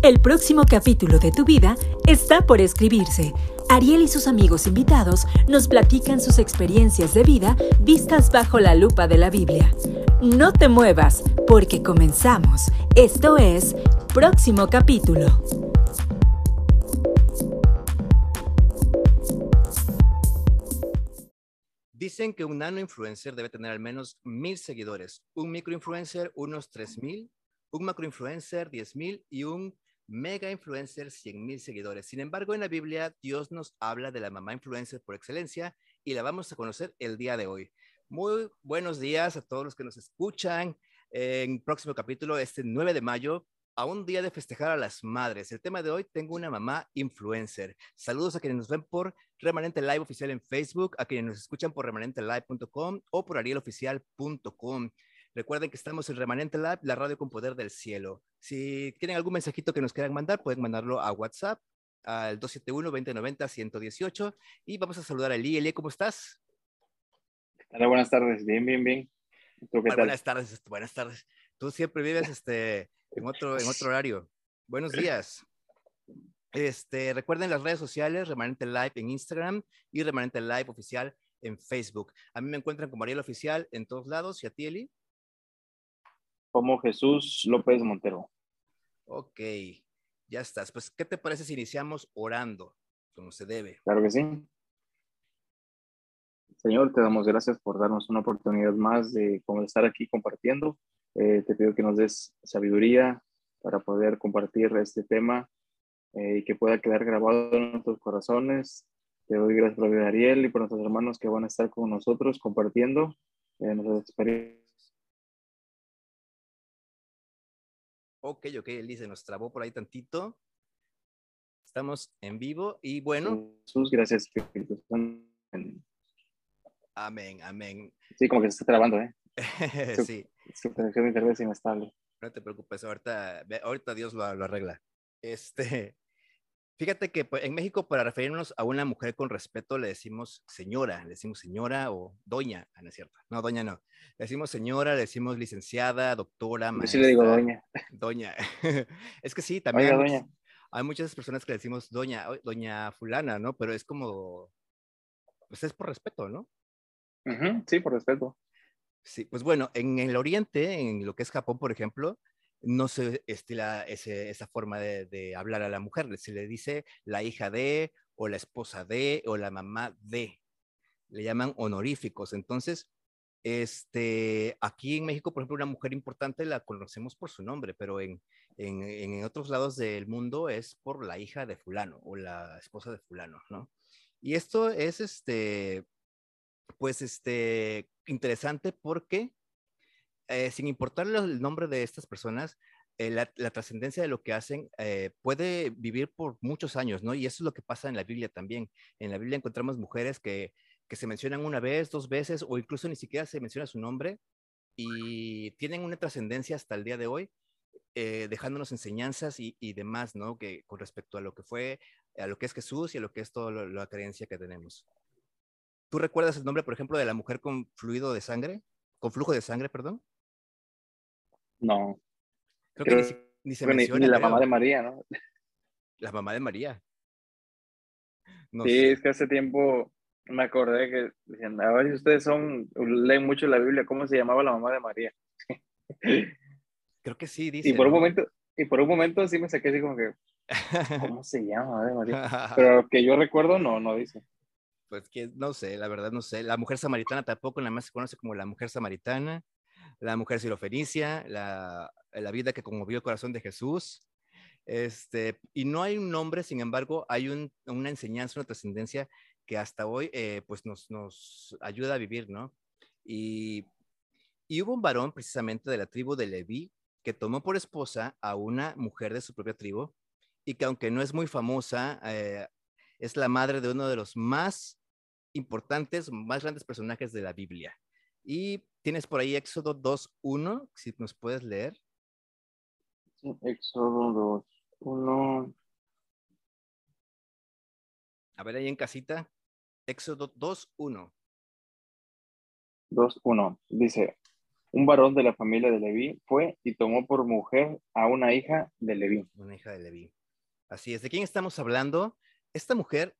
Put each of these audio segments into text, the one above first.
El próximo capítulo de tu vida está por escribirse. Ariel y sus amigos invitados nos platican sus experiencias de vida vistas bajo la lupa de la Biblia. No te muevas, porque comenzamos. Esto es Próximo capítulo. Dicen que un nano influencer debe tener al menos mil seguidores, un microinfluencer unos tres mil, un macroinfluencer diez mil y un mega influencer cien mil seguidores. Sin embargo, en la Biblia Dios nos habla de la mamá influencer por excelencia y la vamos a conocer el día de hoy. Muy buenos días a todos los que nos escuchan en próximo capítulo, este 9 de mayo a un día de festejar a las madres. El tema de hoy, tengo una mamá influencer. Saludos a quienes nos ven por Remanente Live Oficial en Facebook, a quienes nos escuchan por remanentelive.com o por arieloficial.com. Recuerden que estamos en Remanente Live, la radio con poder del cielo. Si tienen algún mensajito que nos quieran mandar, pueden mandarlo a WhatsApp al 271-2090-118 y vamos a saludar a Eli. Eli, ¿cómo estás? Hola, buenas tardes. Bien, bien, bien. Buenas tardes, buenas tardes. Tú siempre vives este, en otro, en otro horario. Buenos días. Este, recuerden las redes sociales, Remanente Live en Instagram y Remanente Live Oficial en Facebook. A mí me encuentran como Ariel Oficial en todos lados. ¿Y a ti, Eli? Como Jesús López Montero. Ok, ya estás. Pues, ¿qué te parece si iniciamos orando, como se debe? Claro que sí. Señor, te damos gracias por darnos una oportunidad más de estar aquí compartiendo eh, te pido que nos des sabiduría para poder compartir este tema eh, y que pueda quedar grabado en nuestros corazones. Te doy gracias por Ariel y por nuestros hermanos que van a estar con nosotros compartiendo eh, nuestras experiencias. Ok, ok, Elise, nos trabó por ahí tantito. Estamos en vivo y bueno. Jesús, gracias. Amén, amén. Sí, como que se está trabando, ¿eh? sí. Su de internet es inestable. No te preocupes, ahorita, ahorita Dios lo, lo arregla. Este, fíjate que pues, en México para referirnos a una mujer con respeto le decimos señora, le decimos señora o doña, ah, no es cierto, no, doña no. Le decimos señora, le decimos licenciada, doctora, maestra. Yo sí le digo doña. Doña. es que sí, también hay, muchas, hay, muchas, personas que le decimos doña, doña fulana, ¿no? Pero es como, pues es por respeto, ¿no? sí, por respeto. Sí, pues bueno, en el oriente, en lo que es Japón, por ejemplo, no se estila esa forma de, hablar a la mujer. Se le dice la hija de, o la esposa de, o la mamá de. Le llaman honoríficos. Entonces, este, aquí en México, por ejemplo, una mujer importante la conocemos por su nombre, pero en, en, en otros lados del mundo es por la hija de fulano o la esposa de fulano, ¿no? Y esto es, este, pues, este, interesante porque, eh, sin importar el nombre de estas personas, eh, la, trascendencia de lo que hacen eh, puede vivir por muchos años, ¿no? Y eso es lo que pasa en la Biblia también. En la Biblia encontramos mujeres que, que se mencionan una vez, dos veces, o incluso ni siquiera se menciona su nombre y tienen una trascendencia hasta el día de hoy, dejándonos enseñanzas y, y, demás, ¿no? Que con respecto a lo que fue, a lo que es Jesús y a lo que es toda la creencia que tenemos. ¿Tú recuerdas el nombre, por ejemplo, de la mujer con fluido de sangre? ¿Con flujo de sangre, perdón? No. Creo, que ni, se menciona. Ni la mamá de María, ¿no? La mamá de María. sí, es que hace tiempo me acordé que decían, a ver si ustedes son, leen mucho la Biblia, ¿cómo se llamaba la mamá de María? Creo que sí, dice. Y por un momento, y por un momento sí me saqué así como que, ¿cómo se llama de María? Pero que yo recuerdo, no, no dice pues que no sé, la verdad no sé. La mujer samaritana tampoco, nada más se conoce como la mujer samaritana, la mujer sirofenicia, la, la vida que conmovió el corazón de Jesús. Este, y no hay un nombre, sin embargo, hay un, una enseñanza, una trascendencia que hasta hoy eh, pues nos, nos ayuda a vivir, ¿no? Y, y hubo un varón precisamente de la tribu de Leví que tomó por esposa a una mujer de su propia tribu y que aunque no es muy famosa, eh, es la madre de uno de los más importantes, más grandes personajes de la Biblia. Y tienes por ahí Éxodo 2.1, si nos puedes leer. Éxodo 2.1. A ver ahí en casita. Éxodo 2.1. 2.1. Dice, un varón de la familia de Leví fue y tomó por mujer a una hija de Leví. Una hija de Leví. Así es. ¿De quién estamos hablando? Esta mujer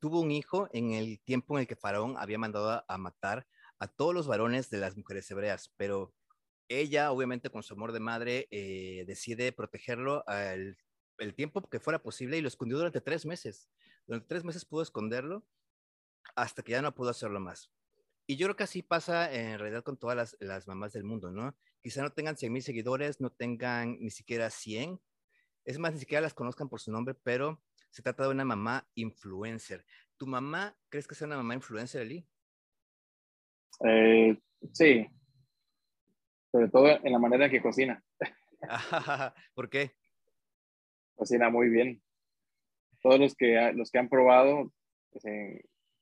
tuvo un hijo en el tiempo en el que Faraón había mandado a matar a todos los varones de las mujeres hebreas, pero ella, obviamente, con su amor de madre, eh, decide protegerlo el, el tiempo que fuera posible y lo escondió durante tres meses. Durante tres meses pudo esconderlo hasta que ya no pudo hacerlo más. Y yo creo que así pasa en realidad con todas las, las mamás del mundo, ¿no? Quizá no tengan 100 mil seguidores, no tengan ni siquiera 100. Es más, ni siquiera las conozcan por su nombre, pero se trata de una mamá influencer. ¿Tu mamá crees que sea una mamá influencer, Eli? Eh, sí, sobre todo en la manera en que cocina. ¿Por qué? Cocina muy bien. Todos los que, los que han probado, pues,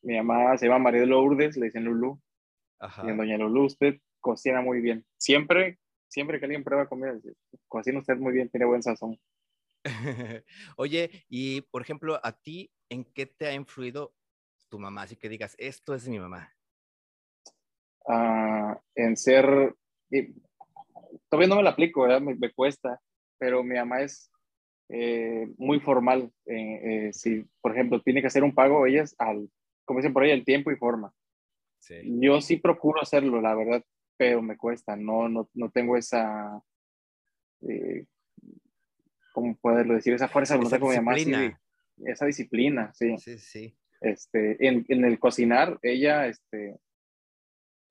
mi mamá se llama María Lourdes, le dicen Lulu. Y en Doña Lulu, usted cocina muy bien. Siempre, siempre que alguien prueba comida, cocina usted muy bien, tiene buen sazón. Oye, y por ejemplo, a ti, ¿en qué te ha influido tu mamá? Así que digas, esto es mi mamá. Ah, en ser, todavía no me la aplico, Me, cuesta, pero mi mamá es eh, muy formal. Eh, eh, si, por ejemplo, tiene que hacer un pago, ella es al como dicen por ahí, el tiempo y forma. Yo sí procuro hacerlo, la verdad, pero me cuesta, no, no, no tengo esa, eh, ¿cómo poderlo decir? Esa fuerza de voluntad como mi esa disciplina, sí. Sí, sí. Este, en, en, el cocinar, ella este,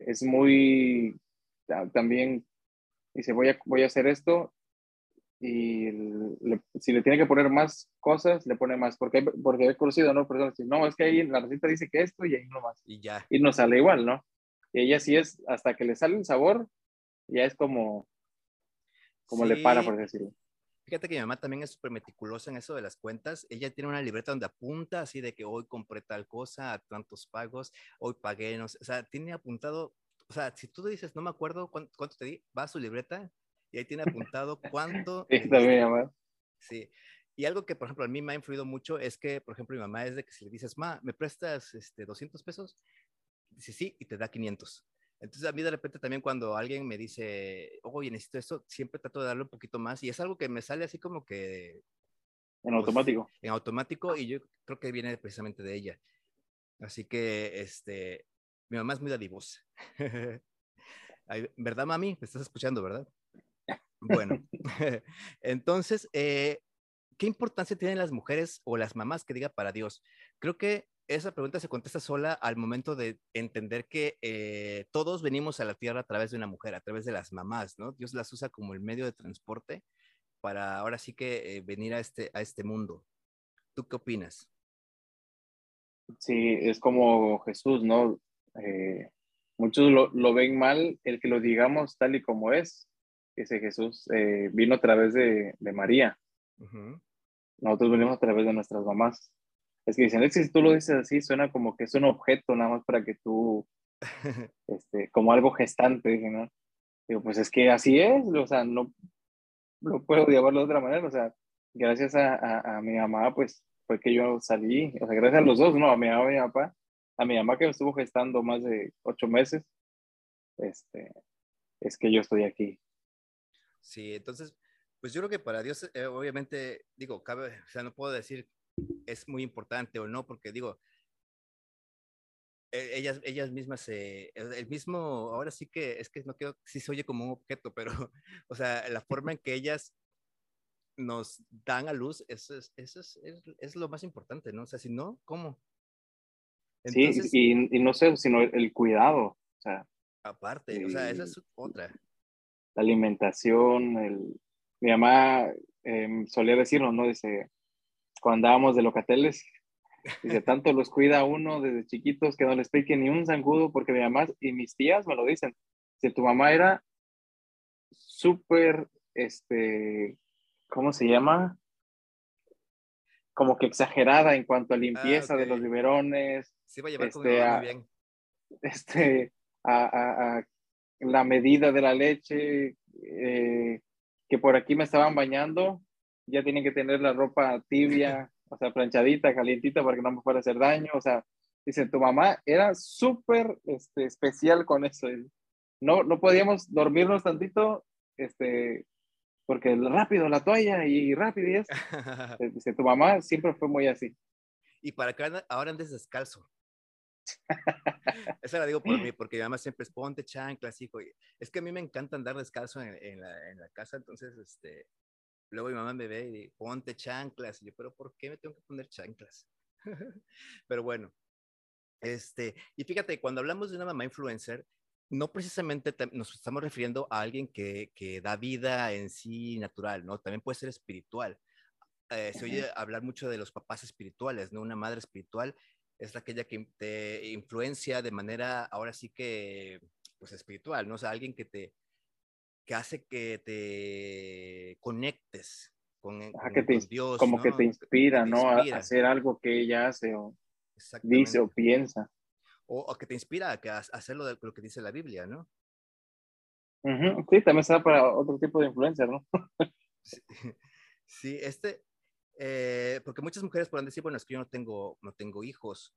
es muy, también dice, voy a, voy a hacer esto y si le tiene que poner más cosas, le pone más, porque, porque he conocido, ¿no? Personas no, es que ahí en la receta dice que esto y ahí no más. Y ya. Y no sale igual, ¿no? Y ella sí es, hasta que le sale el sabor, ya es como, como le para, por decirlo. Fíjate que mi mamá también es súper meticulosa en eso de las cuentas. Ella tiene una libreta donde apunta así de que hoy compré tal cosa a tantos pagos, hoy pagué, no sé, o sea, tiene apuntado, o sea, si tú dices, no me acuerdo cuánto, cuánto te di, va a su libreta y ahí tiene apuntado cuánto. Sí, también, mamá. Sí. Y algo que, por ejemplo, a mí me ha influido mucho es que, por ejemplo, mi mamá es de que si le dices, ma, ¿me prestas este, 200 pesos? Dice sí y te da 500. Entonces, a mí de repente también cuando alguien me dice, oye, necesito esto, siempre trato de darle un poquito más y es algo que me sale así como que... En pues, automático. En automático y yo creo que viene precisamente de ella. Así que, este, mi mamá es muy dadivosa. ¿Verdad, mami? Me estás escuchando, ¿verdad? Bueno, entonces, eh, ¿qué importancia tienen las mujeres o las mamás que diga para Dios? Creo que esa pregunta se contesta sola al momento de entender que eh, todos venimos a la tierra a través de una mujer, a través de las mamás, ¿no? Dios las usa como el medio de transporte para ahora sí que eh, venir a este, a este mundo. ¿Tú qué opinas? Sí, es como Jesús, ¿no? muchos lo, lo, ven mal el que lo digamos tal y como es, ese Jesús eh, vino a través de, de María. Nosotros venimos a través de nuestras mamás. Es que dicen, si tú lo dices así, suena como que es un objeto nada más para que tú, este, como algo gestante, ¿no? Digo, pues es que así es, o sea, no lo puedo llamarlo de otra manera, o sea, gracias a, a, a mi mamá, pues fue que yo salí, o sea, gracias a los dos, ¿no? A mi mamá y a mi papá, a mi mamá que me estuvo gestando más de ocho meses, este, es que yo estoy aquí. Sí, entonces, pues yo creo que para Dios, eh, obviamente, digo, cabe, o sea, no puedo decir es muy importante o no, porque digo, e, ellas, ellas mismas, se, el mismo, ahora sí que, es que no quiero, sí se oye como un objeto, pero, o sea, la forma en que ellas nos dan a luz, eso es, eso es, es, lo más importante, ¿no? O sea, si no, ¿cómo? sí, y, y, no sé, sino el, cuidado, o sea. Aparte, o sea, esa es otra la alimentación, el, mi mamá em, solía decirnos, ¿no? Dice, cuando andábamos de locateles, dice, tanto los cuida uno desde chiquitos que no les pique ni un zancudo, porque mi mamá y mis tías me lo dicen, si tu mamá era súper, este, ¿cómo se llama? Como que exagerada en cuanto a limpieza de los biberones. Sí, va a llevar este, muy bien. Este, a, a, la medida de la leche, eh, que por aquí me estaban bañando, ya tienen que tener la ropa tibia, o sea, planchadita, calientita para que no me fuera a hacer daño, o sea, dice, tu mamá era súper este, especial con eso. no, no podíamos dormirnos tantito, este, porque rápido la toalla y rápido y eso. Dice, tu mamá siempre fue muy así. Y para que ahora andes descalzo. Eso la digo por mí, porque mi mamá siempre es ponte chanclas, hijo. Es que a mí me encanta andar descalzo en, en, la, en la, casa, entonces, este, luego mi mamá me ve y dice, ponte chanclas. Y yo, pero ¿por qué me tengo que poner chanclas? pero bueno, este, y fíjate, cuando hablamos de una mamá influencer, no precisamente nos estamos refiriendo a alguien que, que, da vida en sí natural, ¿no? También puede ser espiritual. Eh, se oye hablar mucho de los papás espirituales, ¿no? Una madre espiritual es aquella que te influencia de manera, ahora sí que, pues espiritual, ¿no? O sea, alguien que te, que hace que te conectes con, que te, Dios. Como que te inspira, ¿no? A hacer algo que ella hace o dice o piensa. O, que te inspira a, que hacer lo, de, lo que dice la Biblia, ¿no? Sí, también se da para otro tipo de influencia, ¿no? sí, este, eh, porque muchas mujeres pueden decir, bueno, es que yo no tengo, no tengo hijos,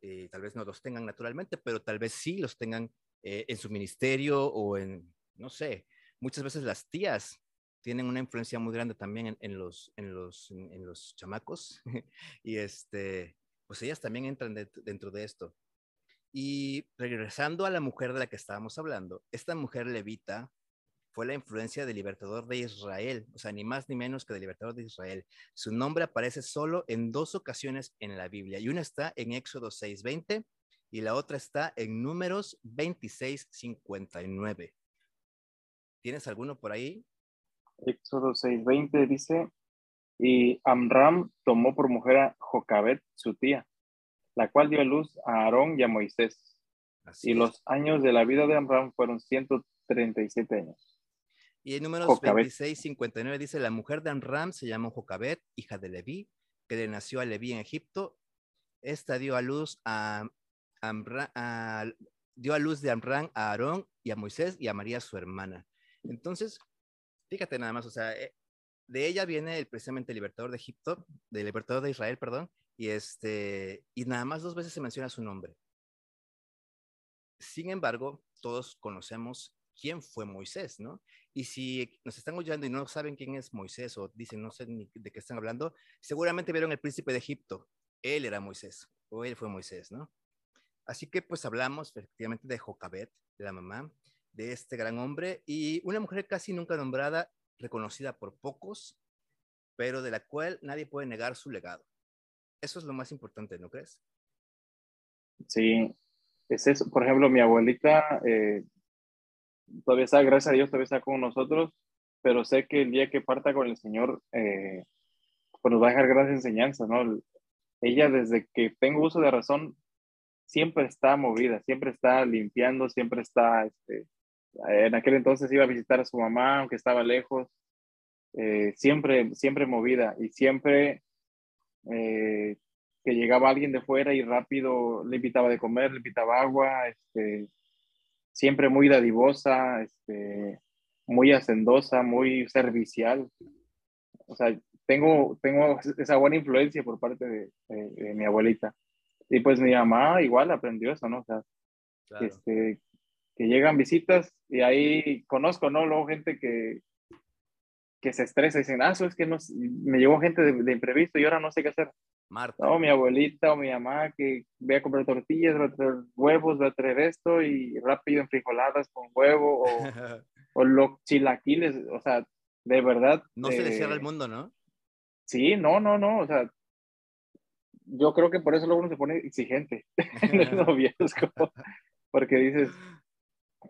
eh, tal vez no los tengan naturalmente, pero tal vez sí los tengan eh, en su ministerio o en, no sé, muchas veces las tías tienen una influencia muy grande también en, los, en, los, en, los chamacos y este, pues ellas también entran dentro de esto. Y regresando a la mujer de la que estábamos hablando, esta mujer levita fue la influencia del libertador de Israel, o sea, ni más ni menos que del libertador de Israel. Su nombre aparece solo en dos ocasiones en la Biblia, y una está en Éxodo 6:20 y la otra está en Números 26:59. ¿Tienes alguno por ahí? Éxodo 6:20 dice, y Amram tomó por mujer a Jocabet, su tía, la cual dio a luz a Aarón y a Moisés. y los años de la vida de Amram fueron 137 años. Y en números 26, 59 dice, la mujer de Amram se llamó Jocabet, hija de Leví, que le nació a Leví en Egipto. Esta dio a luz a, dio a luz de Amram a Aarón y a Moisés y a María su hermana. Entonces, fíjate nada más, o sea, eh, de ella viene el, precisamente el libertador de Egipto, del libertador de Israel, perdón, y este, y nada más dos veces se menciona su nombre. Sin embargo, todos conocemos quién fue Moisés, ¿no? Y si nos están oyendo y no saben quién es Moisés o dicen no sé ni de qué están hablando, seguramente vieron el príncipe de Egipto. Él era Moisés o él fue Moisés, ¿no? Así que pues hablamos efectivamente de Jocabet, la mamá de este gran hombre y una mujer casi nunca nombrada, reconocida por pocos, pero de la cual nadie puede negar su legado. Eso es lo más importante, ¿no crees? Sí, es eso. Por ejemplo, mi abuelita eh, todavía está, gracias a Dios, todavía está con nosotros, pero sé que el día que parta con el Señor, eh, pues nos va a dejar grandes enseñanzas, ¿no? Ella desde que tengo uso de razón, siempre está movida, siempre está limpiando, siempre está, este, en aquel entonces iba a visitar a su mamá, aunque estaba lejos, eh, siempre, siempre movida y siempre eh, que llegaba alguien de fuera y rápido le invitaba de comer, le invitaba agua, este, siempre muy dadivosa, este, muy hacendosa, muy servicial. O sea, tengo, tengo esa buena influencia por parte de, mi abuelita. Y pues mi mamá igual aprendió eso, ¿no? O sea, este, que llegan visitas y ahí conozco, ¿no? Luego gente que, que se estresa y dicen, ah, eso es que no, me llegó gente de, de imprevisto y ahora no sé qué hacer. Marta. No, mi abuelita o mi mamá que voy a comprar tortillas, voy a traer huevos, voy a traer esto y rápido en frijoladas con huevo o, o los chilaquiles, o sea, de verdad. No se le cierra el mundo, ¿no? Sí, no, no, no, o sea, yo creo que por eso luego uno se pone exigente en el noviazgo, porque dices,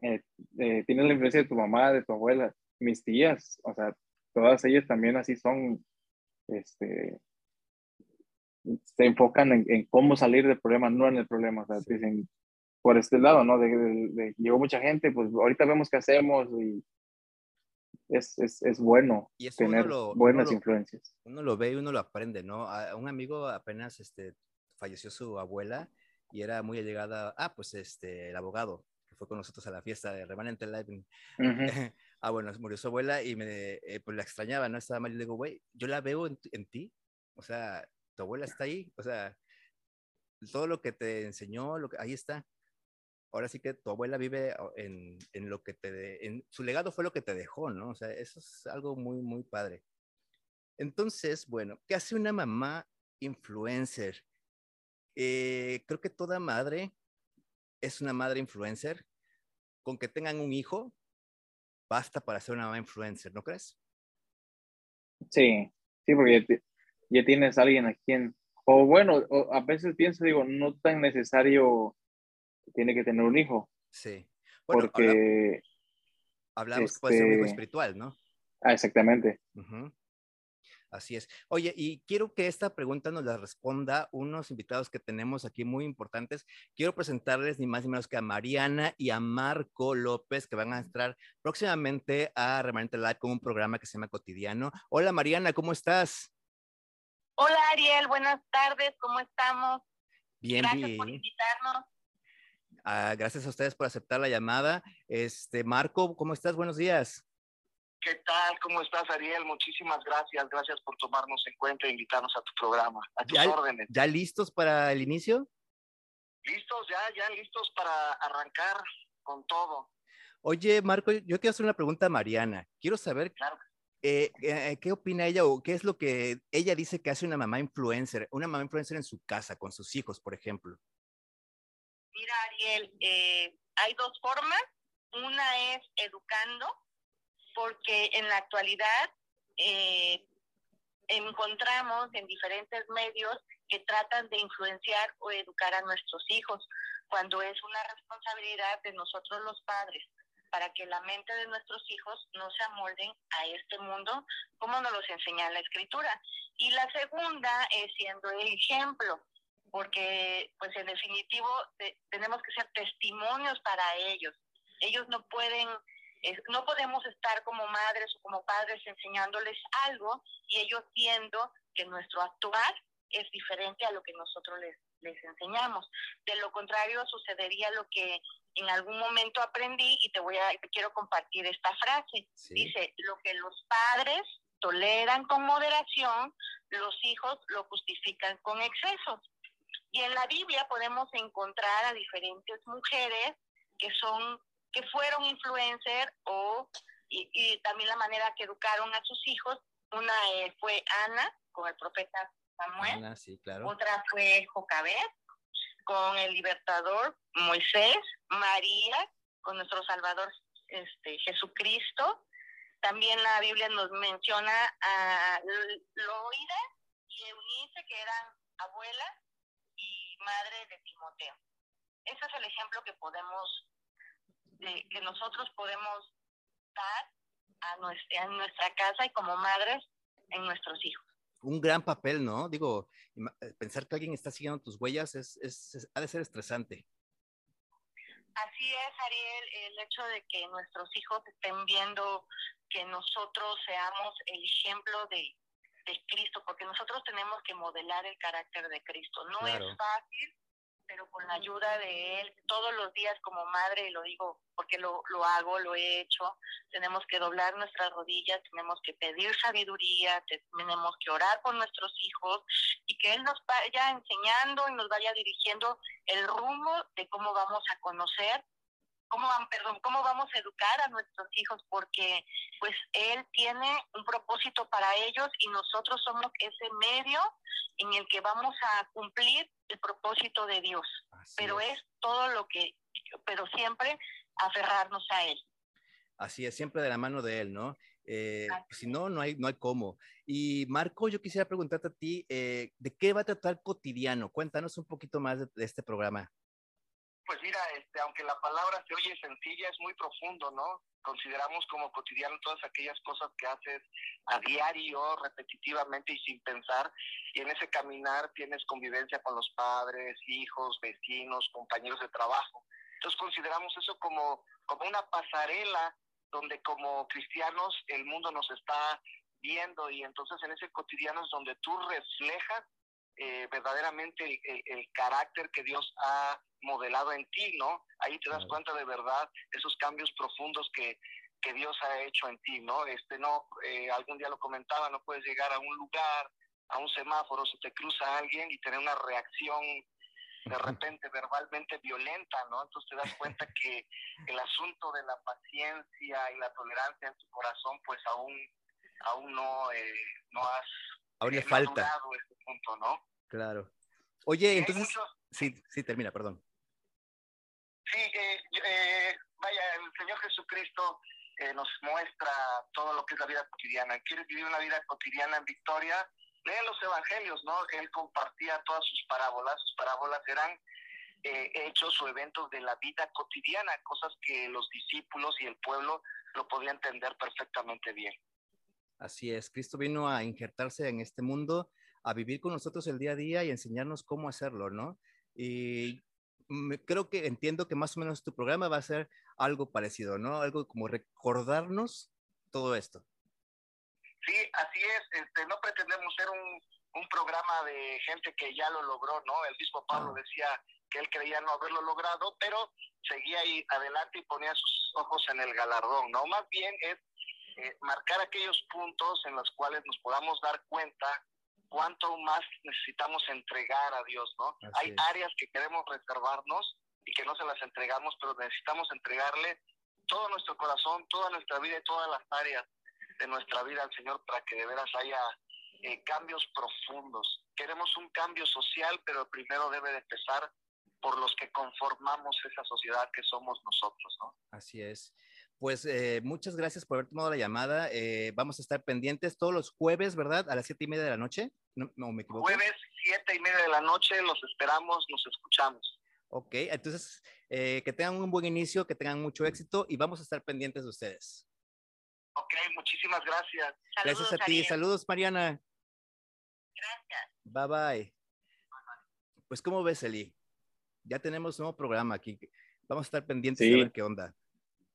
eh, eh, tienes la influencia de tu mamá, de tu abuela, mis tías, o sea, todas ellas también así son, este, se enfocan en, cómo salir del problema, no en el problema. O sea, dicen, por este lado, ¿no? De, llegó mucha gente, pues ahorita vemos qué hacemos y es, es, es bueno tener buenas influencias. Uno lo ve y uno lo aprende, ¿no? A un amigo apenas este, falleció su abuela y era muy allegada, ah, pues este, el abogado fue con nosotros a la fiesta de Remanente Live. ah, bueno, murió su abuela y me, eh, pues la extrañaba, ¿no? Estaba mal y le digo, güey, yo la veo en, en ti, o sea, tu abuela está ahí, o sea, todo lo que te enseñó, lo que, ahí está. ahora sí que tu abuela vive en, en lo que te, en su legado fue lo que te dejó, ¿no? O sea, eso es algo muy, muy padre. Entonces, bueno, ¿qué hace una mamá influencer? Eh, creo que toda madre es una madre influencer. Con que tengan un hijo, basta para ser una mamá influencer, ¿no crees? Sí, sí, porque ya, tienes a alguien a quien, o bueno, a veces pienso, digo, no tan necesario tiene que tener un hijo. Sí. porque hablamos que puede ser un hijo este espiritual, ¿no? Ah, exactamente. Así es. Oye, y quiero que esta pregunta nos la responda unos invitados que tenemos aquí muy importantes. Quiero presentarles ni más ni menos que a Mariana y a Marco López, que van a entrar próximamente a Remanente Live con un programa que se llama Cotidiano. Hola Mariana, ¿cómo estás? Hola Ariel, buenas tardes, ¿cómo estamos? Bien, Gracias por invitarnos. Ah, gracias a ustedes por aceptar la llamada. Este, Marco, ¿cómo estás? Buenos días. ¿Qué tal? ¿Cómo estás, Ariel? Muchísimas gracias. Gracias por tomarnos en cuenta e invitarnos a tu programa, a tus órdenes. ¿Ya listos para el inicio? Listos, ya, ya listos para arrancar con todo. Oye, Marco, yo quiero hacer una pregunta a Mariana. Quiero saber eh, eh, qué opina ella o qué es lo que ella dice que hace una mamá influencer, una mamá influencer en su casa, con sus hijos, por ejemplo. Mira, Ariel, eh, hay dos formas. Una es educando porque en la actualidad eh, encontramos en diferentes medios que tratan de influenciar o educar a nuestros hijos, cuando es una responsabilidad de nosotros los padres para que la mente de nuestros hijos no se amolden a este mundo como nos los enseña la escritura. Y la segunda es siendo el ejemplo, porque pues en definitivo tenemos que ser testimonios para ellos. Ellos no pueden no podemos estar como madres o como padres enseñándoles algo y ellos viendo que nuestro actuar es diferente a lo que nosotros les, les enseñamos. De lo contrario, sucedería lo que en algún momento aprendí y te voy a te quiero compartir esta frase. Dice, lo que los padres toleran con moderación, los hijos lo justifican con excesos. Y en la Biblia podemos encontrar a diferentes mujeres que son que fueron influencers o y, también la manera que educaron a sus hijos. Una eh, fue Ana con el profeta Samuel. Otra fue Jocabet con el libertador Moisés, María con nuestro Salvador este, Jesucristo. También la Biblia nos menciona a Loida y Eunice, que eran abuelas y madre de Timoteo. Ese es el ejemplo que podemos que nosotros podemos dar a nuestra, nuestra casa y como madres en nuestros hijos. Un gran papel, ¿no? Digo, eh, pensar que alguien está siguiendo tus huellas es, es, ha de ser estresante. Así es, Ariel, el hecho de que nuestros hijos estén viendo que nosotros seamos el ejemplo de, de Cristo, porque nosotros tenemos que modelar el carácter de Cristo. No es fácil, pero con la ayuda de él, todos los días como madre, y lo digo porque lo, lo hago, lo he hecho, tenemos que doblar nuestras rodillas, tenemos que pedir sabiduría, tenemos que orar por nuestros hijos y que Él nos vaya enseñando y nos vaya dirigiendo el rumbo de cómo vamos a conocer cómo, perdón, cómo vamos a educar a nuestros hijos, porque pues Él tiene un propósito para ellos y nosotros somos ese medio en el que vamos a cumplir el propósito de Dios. pero es. todo lo que, pero siempre aferrarnos a Él. Así es, siempre de la mano de Él, ¿no? Eh, si no, no hay, no hay cómo. Y Marco, yo quisiera preguntarte a ti, eh, ¿de qué va a tratar cotidiano? Cuéntanos un poquito más de este programa. Pues mira, este, aunque la palabra se oye sencilla, es muy profundo, ¿no? Consideramos como cotidiano todas aquellas cosas que haces a diario, repetitivamente y sin pensar, y en ese caminar tienes convivencia con los padres, hijos, vecinos, compañeros de trabajo. Entonces consideramos eso como, como una pasarela donde como cristianos el mundo nos está viendo y entonces en ese cotidiano es donde tú reflejas eh, verdaderamente el, carácter que Dios ha modelado en ti, ¿no? Ahí te das cuenta de verdad esos cambios profundos que, que Dios ha hecho en ti, ¿no? Este, no, eh, algún día lo comentaba, no puedes llegar a un lugar, a un semáforo, se te cruza alguien y tener una reacción de repente verbalmente violenta, ¿no? Entonces te das cuenta que el asunto de la paciencia y la tolerancia en tu corazón, pues aún, aún no, eh, no has... Aún le falta. punto, ¿no? Claro. Oye, Y entonces, muchos- sí, sí, termina, perdón. Sí, eh, eh, vaya, el Señor Jesucristo eh, nos muestra todo lo que es la vida cotidiana. ¿Quieres vivir una vida cotidiana en victoria? Lee los evangelios, ¿no? Él compartía todas sus parábolas. Sus parábolas eran eh, hechos o eventos de la vida cotidiana, cosas que los discípulos y el pueblo lo podían entender perfectamente bien. Así es, Cristo vino a injertarse en este mundo, a vivir con nosotros el día a día y enseñarnos cómo hacerlo, ¿no? Y me- creo que entiendo que más o menos tu programa va a ser algo parecido, ¿no? Algo como recordarnos todo esto. Sí, así es. Este, no pretendemos ser un, un programa de gente que ya lo logró, ¿no? El mismo Pablo No. decía que él creía no haberlo logrado, pero seguía ahí adelante y ponía sus ojos en el galardón, ¿no? Más bien es eh, marcar aquellos puntos en los cuales nos podamos dar cuenta cuánto más necesitamos entregar a Dios, ¿no? Así Hay es. áreas que queremos reservarnos y que no se las entregamos, pero necesitamos entregarle todo nuestro corazón, toda nuestra vida y todas las áreas de nuestra vida al Señor para que de veras haya eh, cambios profundos. Queremos un cambio social, pero primero debe de empezar por los que conformamos esa sociedad que somos nosotros, ¿no? Así es. Pues eh, muchas gracias por haber tomado la llamada. Eh, vamos a estar pendientes todos los jueves, ¿verdad? A las siete y media de la noche. No, no me equivoco. Jueves, siete y media de la noche, los esperamos, nos escuchamos. Ok, entonces eh, que tengan un buen inicio, que tengan mucho éxito y vamos a estar pendientes de ustedes. Ok, muchísimas gracias. Gracias a ti. Ariel. Saludos, Mariana. Gracias. Bye bye. Pues, ¿cómo ves, Eli? Ya tenemos un nuevo programa aquí. Vamos a estar pendientes de Sí. ver qué onda.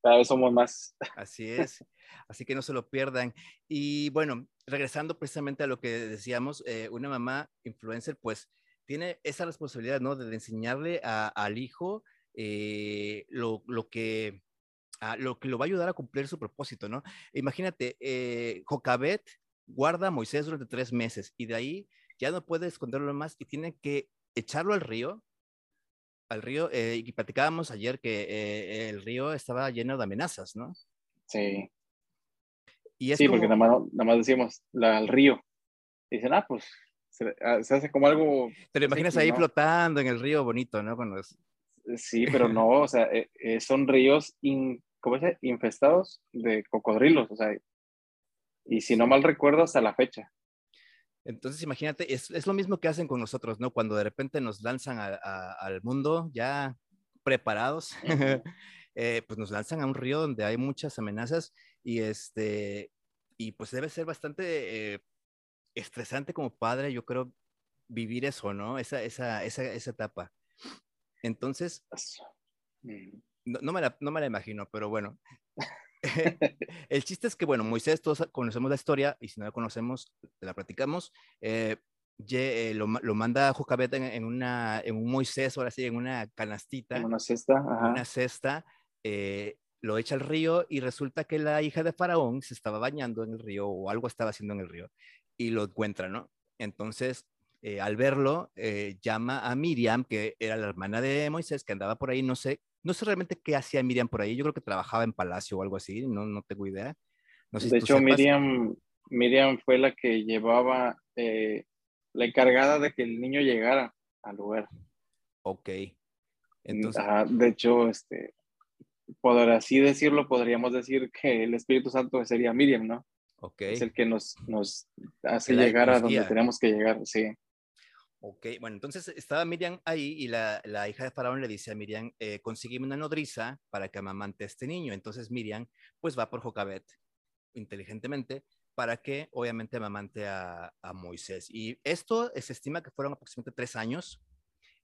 Cada vez somos más. Así es. Así que no se lo pierdan. Y bueno, regresando precisamente a lo que decíamos, eh, una mamá influencer, pues tiene esa responsabilidad, ¿no? De enseñarle a- al hijo eh, lo, lo que, a- lo que lo va a ayudar a cumplir su propósito, ¿no? Imagínate, eh, Jocabet guarda a Moisés durante tres meses y de ahí ya no puede esconderlo más y tiene que echarlo al río. Al río, eh, y platicábamos ayer que eh, el río estaba lleno de amenazas, ¿no? Sí, Y es sí como, porque nada más, nada más decimos la, el río. Y dicen, ah, pues se, ah, se hace como algo. te lo imaginas ahí ¿no? flotando en el río bonito, ¿no? Con los- Sí, pero no, o sea, eh, eh, son ríos in- ¿cómo se infestados de cocodrilos, o sea, y si no mal recuerdo, hasta la fecha. Entonces, imagínate, es, es lo mismo que hacen con nosotros, ¿no? Cuando de repente nos lanzan a- a- al mundo ya preparados, eh, pues nos lanzan a un río donde hay muchas amenazas y este, y pues debe ser bastante eh, estresante como padre, yo creo, vivir eso, ¿no? Esa, esa, esa, esa etapa. Entonces, Mm. no, no me la, no me la imagino, pero bueno. el chiste es que, bueno, Moisés, todos conocemos la historia y si no la conocemos, la platicamos. Eh, ye- eh, lo, ma- lo manda Jocabet en, en, una, en un Moisés, ahora sí, en una canastita, En una cesta, ajá. una cesta, eh, lo echa al río y resulta que la hija de Faraón se estaba bañando en el río o algo estaba haciendo en el río y lo encuentra, ¿no? Entonces, eh, al verlo, eh, llama a Miriam, que era la hermana de Moisés, que andaba por ahí, no sé, no sé realmente qué hacía Miriam por ahí, yo creo que trabajaba en palacio o algo así, no, no tengo idea. No sé si de tú hecho. Miriam, Miriam fue la que llevaba, eh, la encargada de que el niño llegara al lugar. Ok. Entonces, Ajá, de hecho, este, por así decirlo, podríamos decir que el Espíritu Santo sería Miriam, ¿no? ok. Es el que nos, nos hace llegar a donde tenemos que llegar, sí. Ok, bueno, entonces estaba Miriam ahí y la, la hija de Faraón le dice a Miriam, eh, una nodriza para que amamante a este niño. Entonces Miriam pues va por Jocabet inteligentemente para que obviamente amamante a, a Moisés. Y esto se estima que fueron aproximadamente tres años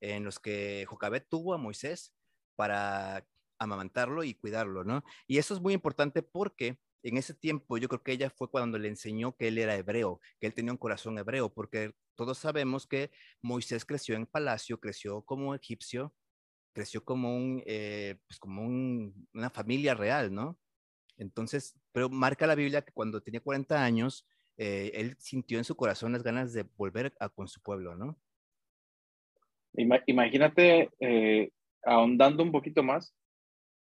en los que Jocabet tuvo a Moisés para amamantarlo y cuidarlo, ¿no? Y eso es muy importante porque en ese tiempo yo creo que ella fue cuando le enseñó que él era hebreo, que él tenía un corazón hebreo, porque todos sabemos que Moisés creció en palacio, creció como egipcio, creció como, un, eh, pues como un, una familia real, ¿no? Entonces, pero marca la Biblia que cuando tenía 40 años, eh, él sintió en su corazón las ganas de volver a, con su pueblo, ¿no? imagínate, eh, ahondando un poquito más,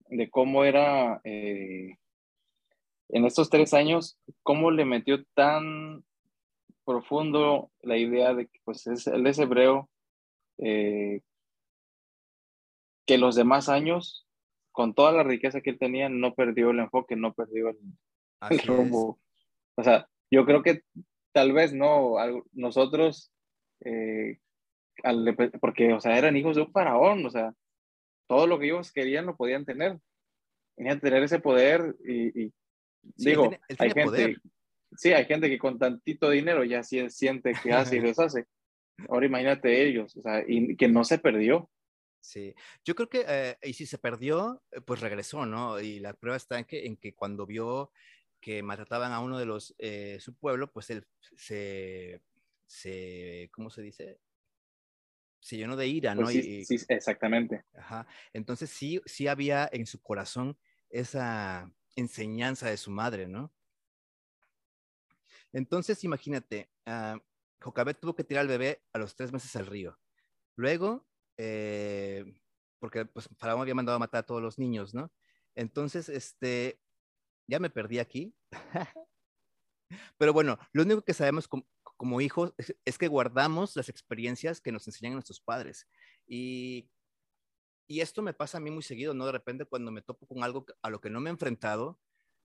de cómo era eh, en estos tres años, cómo le metió tan profundo la idea de que pues es, él es hebreo, eh, que los demás años, con toda la riqueza que él tenía, no perdió el enfoque, no perdió el, rumbo. O sea, yo creo que tal vez no, nosotros, eh, porque, o sea, eran hijos de un faraón, o sea, todo lo que ellos querían lo podían tener. Tenían tener ese poder y, digo, hay gente, sí, hay gente que con tantito dinero ya siente que hace y deshace. Ahora imagínate ellos, o sea, y que no se perdió. Sí, yo creo que, eh, y si se perdió, eh, pues regresó, ¿no? Y la prueba está en que, en que cuando vio que maltrataban a uno de los, eh, su pueblo, pues él se, se, ¿cómo se dice? Se llenó de ira, ¿no? Pues sí, sí, exactamente. Ajá. Entonces sí, sí había en su corazón esa enseñanza de su madre, ¿no? Entonces, imagínate, uh, Jocabet tuvo que tirar al bebé a los tres meses al río. Luego, eh, porque pues Faraón había mandado a matar a todos los niños, ¿no? Entonces, este, ya me perdí aquí. Pero bueno, lo único que sabemos como, hijos es, que guardamos las experiencias que nos enseñan nuestros padres. Y, y esto me pasa a mí muy seguido, ¿no? De repente cuando me topo con algo a lo que no me he enfrentado,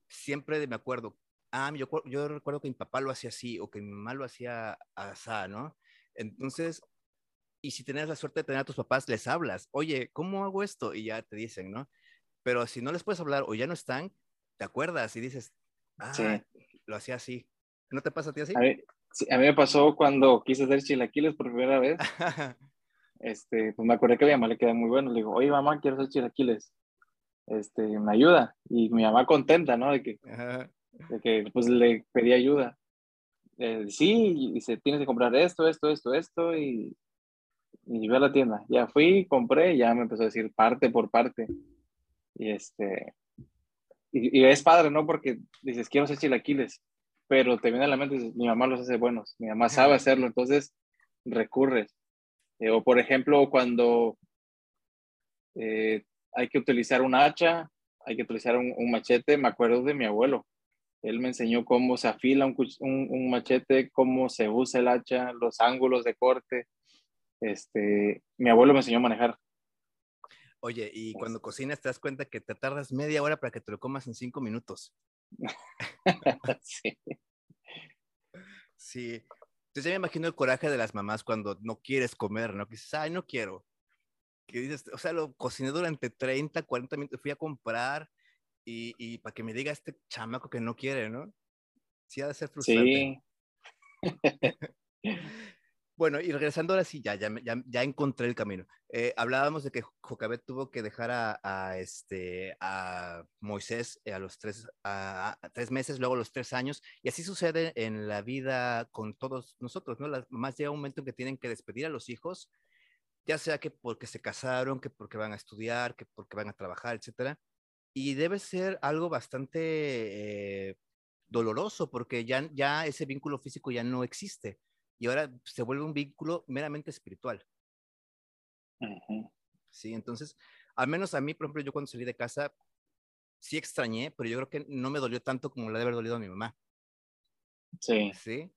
siempre me acuerdo, ah, yo, yo recuerdo que mi papá lo hacía así o que mi mamá lo hacía así, ¿no? Entonces, y si tienes la suerte de tener a tus papás, les hablas, oye, ¿cómo hago esto? Y ya te dicen, ¿no? Pero si no les puedes hablar o ya no están, te acuerdas y dices, ah, lo hacía así. ¿No te pasa a ti así? A mí, a mí me pasó cuando quise hacer chilaquiles por primera vez. este, pues me acordé que a mi mamá le queda muy bueno. Le digo, oye, mamá, quiero hacer chilaquiles. Este, me ayuda. Y mi mamá contenta, ¿no? De que, de que pues le pedí ayuda. Eh, sí, dice, tienes que comprar esto, esto, esto, esto, y, y a la tienda. Ya fui, compré, ya me empezó a decir parte por parte. Y este, y, es padre, ¿no? Porque dices, quiero hacer chilaquiles, pero te viene a la mente, dices, mi mamá los hace buenos, mi mamá sabe hacerlo, entonces recurres. Eh, o por ejemplo, cuando eh, hay que utilizar un hacha, hay que utilizar un, machete, me acuerdo de mi abuelo. Él me enseñó cómo se afila un, un, machete, cómo se usa el hacha, los ángulos de corte. Este, mi abuelo me enseñó a manejar. Oye, y cuando cocinas te das cuenta que te tardas media hora para que te lo comas en cinco minutos. sí. Sí. Entonces ya me imagino el coraje de las mamás cuando no quieres comer, ¿no? Que dices, ay, no quiero. Que dices, o sea, lo cociné durante 30, 40 minutos, fui a comprar y, y para que me diga este chamaco que no quiere, ¿no? Sí, ha de ser frustrante. Sí. Bueno, y regresando ahora sí, ya, ya, ya, encontré el camino. Eh, hablábamos de que Jocabet tuvo que dejar a, este, a Moisés eh, a los tres, a, tres meses, luego a los tres años, y así sucede en la vida con todos nosotros, ¿no? Las mamás llega un momento en que tienen que despedir a los hijos, ya sea que porque se casaron, que porque van a estudiar, que porque van a trabajar, etcétera, y debe ser algo bastante eh, doloroso porque ya, ya ese vínculo físico ya no existe y ahora se vuelve un vínculo meramente espiritual. Sí, entonces, al menos a mí, por ejemplo, yo cuando salí de casa, sí extrañé, pero yo creo que no me dolió tanto como le debe haber dolido a mi mamá. Sí. Sí.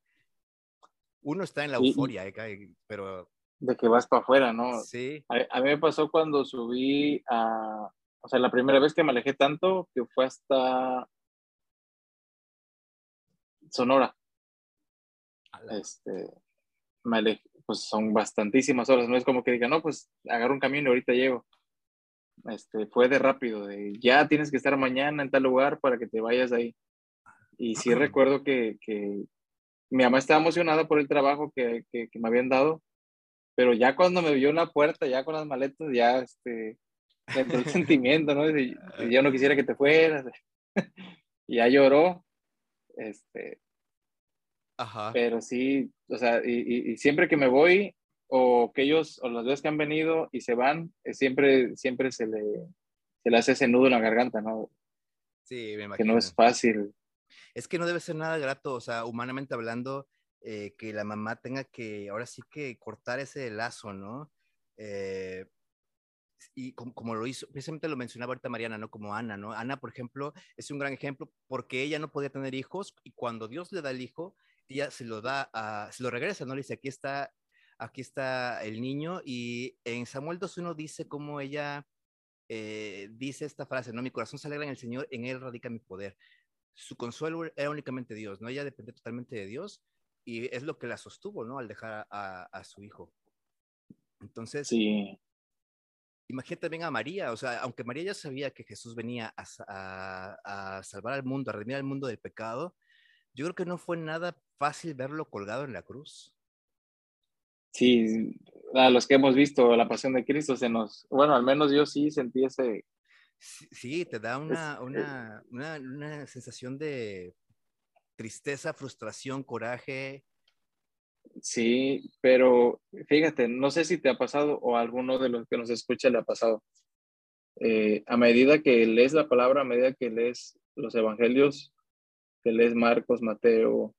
Uno está en la euforia, eh, pero... De que vas para afuera, ¿no? Sí. A, mí me pasó cuando subí a... O sea, la primera vez que me alejé tanto, que fue hasta Sonora este, pues son bastantísimas horas, no es como que diga, no, pues agarro un camino y ahorita llego. Este, fue de rápido, de ya tienes que estar mañana en tal lugar para que te vayas ahí. Y sí recuerdo que, que mi mamá estaba emocionada por el trabajo que, que, me habían dado, pero ya cuando me vio en la puerta, ya con las maletas, ya este, entró el sentimiento, ¿no? Yo no quisiera que te fueras. ya lloró. Este, pero sí, o sea, y, y, siempre que me voy, o que ellos, o las veces que han venido y se van, eh, siempre, siempre se le, se le hace ese nudo en la garganta, ¿no? Sí, me imagino. Que no es fácil. Es que no debe ser nada grato, o sea, humanamente hablando, eh, que la mamá tenga que, ahora sí que cortar ese lazo, ¿no? Eh, y como, lo hizo, precisamente lo mencionaba ahorita Mariana, ¿no? Como Ana, ¿no? Ana, por ejemplo, es un gran ejemplo porque ella no podía tener hijos y cuando Dios le da el hijo, ella se lo da, a, se lo regresa, ¿no? Le dice, aquí está, aquí está el niño y en Samuel 2.1 dice cómo ella eh, dice esta frase, ¿no? Mi corazón se alegra en el Señor, en Él radica mi poder. Su consuelo era únicamente Dios, ¿no? Ella depende totalmente de Dios y es lo que la sostuvo, ¿no? Al dejar a, a su hijo. Entonces, sí imagínate también a María, o sea, aunque María ya sabía que Jesús venía a, salvar al mundo, a redimir al mundo del pecado, yo creo que no fue nada fácil verlo colgado en la cruz. Sí, a los que hemos visto la pasión de Cristo se nos, bueno, al menos yo sí sentí ese... Sí, te da una, una, una sensación de tristeza, frustración, coraje, Sí, pero fíjate, no sé si te ha pasado o a alguno de los que nos escucha le ha pasado. Eh, a medida que lees la palabra, a medida que lees los evangelios, que lees Marcos, Mateo,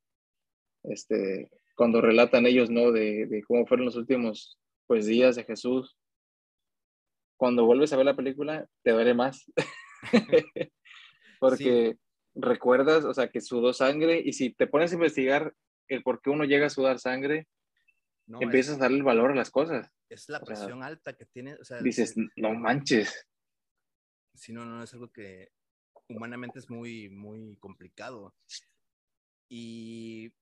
este, cuando relatan ellos, ¿no? De, cómo fueron los últimos, pues, días de Jesús. Cuando vuelves a ver la película, te duele más. Porque recuerdas, o sea, que sudó sangre y si te pones a investigar el por qué uno llega a sudar sangre, empiezas a darle el valor a las cosas. Es la presión alta que tiene. dices, no manches. Si no, no es algo que humanamente es muy, muy complicado. Y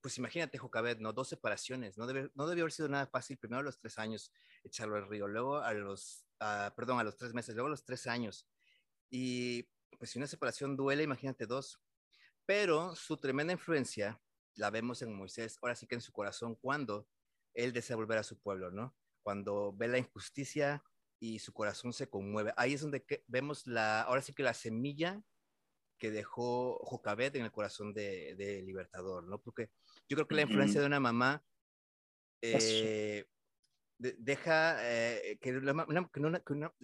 pues imagínate, Jocabet, ¿no? Dos separaciones, no debe, no debió haber sido nada fácil, primero a los tres años echarlo al río, luego a los, perdón, a los tres meses, luego a los tres años. Y pues si una separación duele, imagínate dos. Pero su tremenda influencia la vemos en Moisés, ahora sí que en su corazón, cuando él desea volver a su pueblo, ¿no? Cuando ve la injusticia y su corazón se conmueve. Ahí es donde vemos la, ahora sí que la semilla que dejó Jocabet en el corazón de, Libertador, ¿no? Porque yo creo que la influencia de una mamá eh, deja eh, que, la,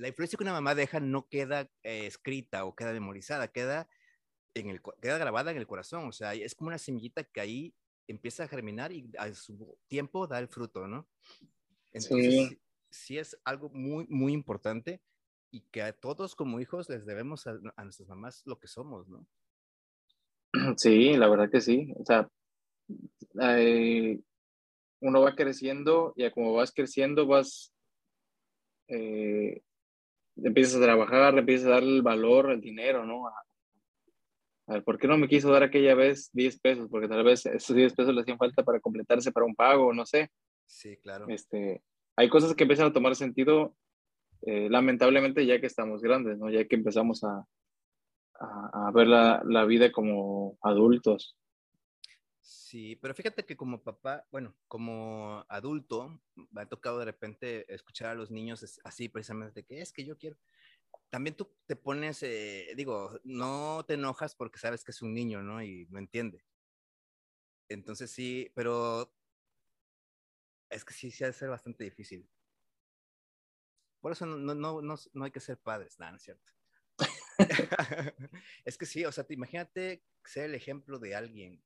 influencia que una mamá deja no queda eh, escrita o queda memorizada, queda en el, queda grabada en el corazón, o sea, es como una semillita que ahí empieza a germinar y a su tiempo da el fruto, ¿no? Entonces, sí, es algo muy, muy importante y que a todos como hijos les debemos a, nuestras mamás lo que somos, ¿no? Sí, la verdad que sí. O sea, eh, uno va creciendo y como vas creciendo vas, eh, empiezas a trabajar, empiezas a darle el valor, el dinero, ¿no? A, ¿por qué no me quiso dar aquella vez 10 pesos? Porque tal vez esos 10 pesos le hacían falta para completarse para un pago, no sé. Sí, claro. Este, hay cosas que empiezan a tomar sentido, eh, lamentablemente, ya que estamos grandes, ¿no? Ya que empezamos a, a, ver la, la, vida como adultos. Sí, pero fíjate que como papá, bueno, como adulto, me ha tocado de repente escuchar a los niños así precisamente, que es que yo quiero, también tú te pones, eh, digo, no te enojas porque sabes que es un niño, ¿no? Y no entiende. Entonces sí, pero es que sí, sí ha de ser bastante difícil. Por eso no, no, no, no hay que ser padres, nada, no es cierto. es que sí, o sea, te, imagínate ser el ejemplo de alguien.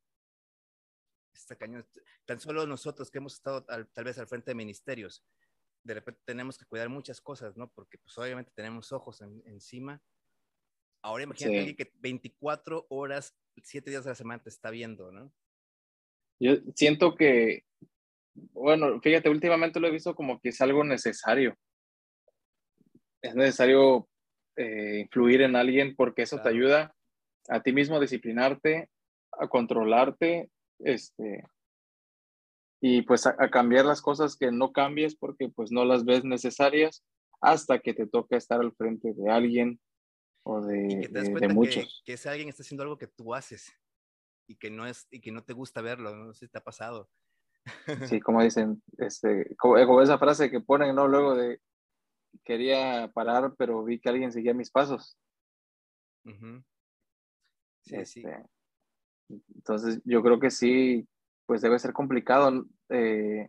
Está cañón. Tan solo nosotros que hemos estado tal vez al frente de ministerios, de repente tenemos que cuidar muchas cosas, ¿no? Porque pues obviamente tenemos ojos encima. Ahora imagínate que 24 horas, 7 días de la semana te está viendo, ¿no? Yo siento que, bueno, fíjate, últimamente lo he visto como que es algo necesario. Es necesario eh, influir en alguien porque eso te ayuda a ti mismo a disciplinarte, a controlarte, este, y pues a, cambiar las cosas que no cambies porque pues no las ves necesarias hasta que te toca estar al frente de alguien o de, de, muchos. Que, ese alguien está haciendo algo que tú haces y que no es y que no te gusta verlo, no sé si te ha pasado. Sí, como dicen, este, como, esa frase que ponen, ¿no? Luego de quería parar, pero vi que alguien seguía mis pasos. Sí, sí. Este, entonces, yo creo que sí, pues debe ser complicado. Eh,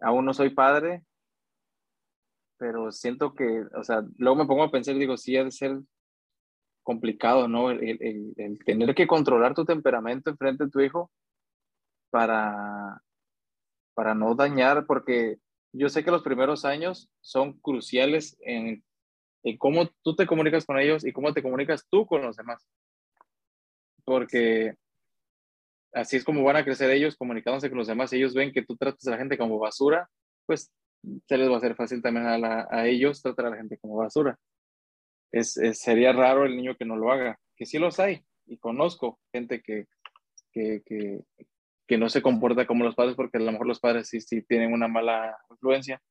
aún no soy padre, pero siento que, o sea, luego me pongo a pensar y digo, sí, ha de ser complicado, ¿no? El, tener que controlar tu temperamento en frente de tu hijo para, para no dañar, porque yo sé que los primeros años son cruciales en, en cómo tú te comunicas con ellos y cómo te comunicas tú con los demás. Porque así es como van a crecer ellos comunicándose con los demás. ellos ven que tú tratas a la gente como basura, pues se les va a hacer fácil también a, ellos tratar a la gente como basura. Es, sería raro el niño que no lo haga, que sí los hay y conozco gente que, que, que no se comporta como los padres porque a lo mejor los padres sí, sí tienen una mala influencia,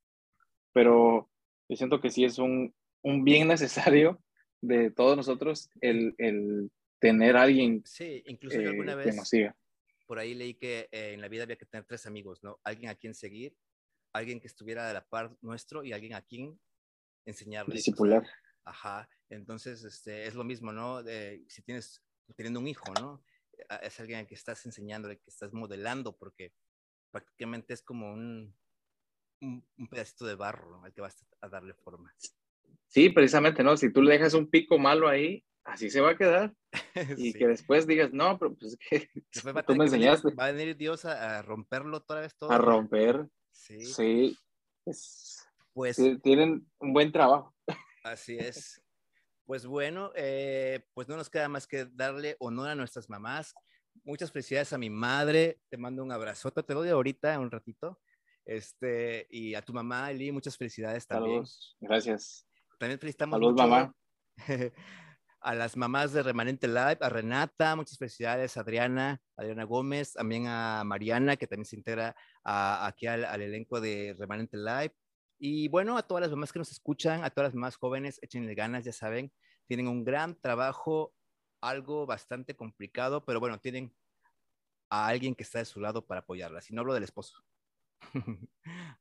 pero yo siento que sí es un, un bien necesario de todos nosotros el, el tener a alguien sí, incluso alguna eh, vez que nos siga. Por ahí leí que eh, en la vida había que tener tres amigos, ¿no? Alguien a quien seguir, alguien que estuviera de la par nuestro y alguien a quien enseñarle. Discipular. ajá, entonces este, es lo mismo, ¿no? si tienes, teniendo un hijo, ¿no? Es alguien al que estás enseñándole, que estás modelando, porque prácticamente es como un, un, pedacito de barro al que vas a darle forma. Sí, precisamente, ¿no? Si tú le dejas un pico malo ahí, así se va a quedar. Y que después digas, no, pero pues que tú me enseñaste. va a venir Dios a, romperlo otra vez todo. A romper. Sí. Sí. pues tienen un buen trabajo. Así es. Pues bueno, eh, pues no nos queda más que darle honor a nuestras mamás. Muchas felicidades a mi madre. Te mando un abrazote. Te doy ahorita un ratito. Este, y a tu mamá, Eli, muchas felicidades también. Saludos. Gracias. También felicitamos Saludos, mamá. a las mamás de Remanente Live, a Renata, muchas felicidades, Adriana, Adriana Gómez, también a Mariana, que también se integra aquí al, elenco de Remanente Live. Y bueno, a todas las mamás que nos escuchan, a todas las mamás jóvenes, échenle ganas, ya saben, tienen un gran trabajo, algo bastante complicado, pero bueno, tienen a alguien que está de su lado para apoyarlas. Y no hablo del esposo,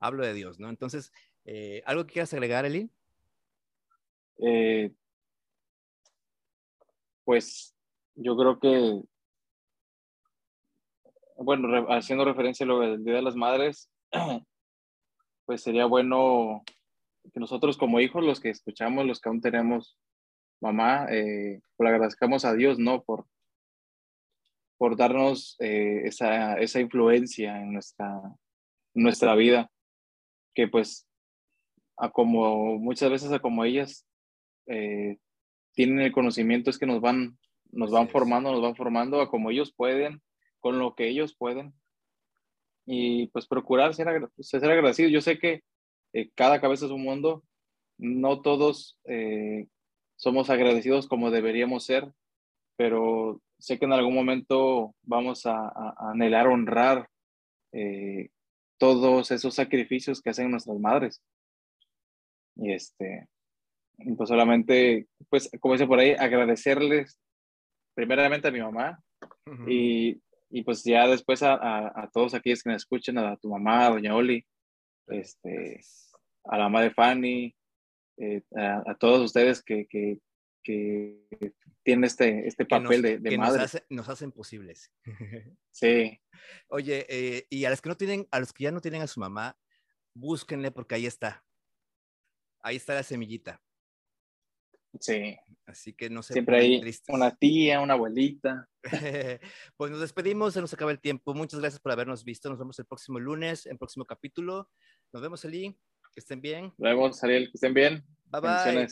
hablo de Dios, ¿no? Entonces, eh, ¿algo que quieras agregar, Eli? Eh, pues yo creo que, bueno, haciendo referencia a lo del Día de las Madres, pues sería bueno que nosotros como hijos, los que escuchamos, los que aún tenemos mamá, eh, le agradezcamos a Dios, ¿no? Por, por darnos eh, esa, esa, influencia en nuestra, nuestra vida, que pues, a como muchas veces a como ellas eh, tienen el conocimiento es que nos van, nos van formando, nos van formando a como ellos pueden, con lo que ellos pueden. Y pues procurar ser, pues, ser agradecido. Yo sé que eh, cada cabeza es un mundo, no todos eh, somos agradecidos como deberíamos ser, pero sé que en algún momento vamos a, anhelar honrar eh, todos esos sacrificios que hacen nuestras madres. Y este, pues solamente, pues como dice por ahí, agradecerles primeramente a mi mamá y, y, pues ya después a, a, todos aquellos que me escuchen, a tu mamá, a doña Oli, este, a la mamá de Fanny, eh, a, todos ustedes que, que, que tienen este, este papel de, de madre. Nos, nos, hacen posibles. sí. Oye, eh, y a los que no tienen, a los que ya no tienen a su mamá, búsquenle porque ahí está. Ahí está la semillita. Sí. Así que no sé. Siempre hay una tía, una abuelita. pues nos despedimos, se nos acaba el tiempo. Muchas gracias por habernos visto. Nos vemos el próximo lunes, en el próximo capítulo. Nos vemos, Eli. Que estén bien. Nos vemos, Ariel. Que estén bien. Bye bye.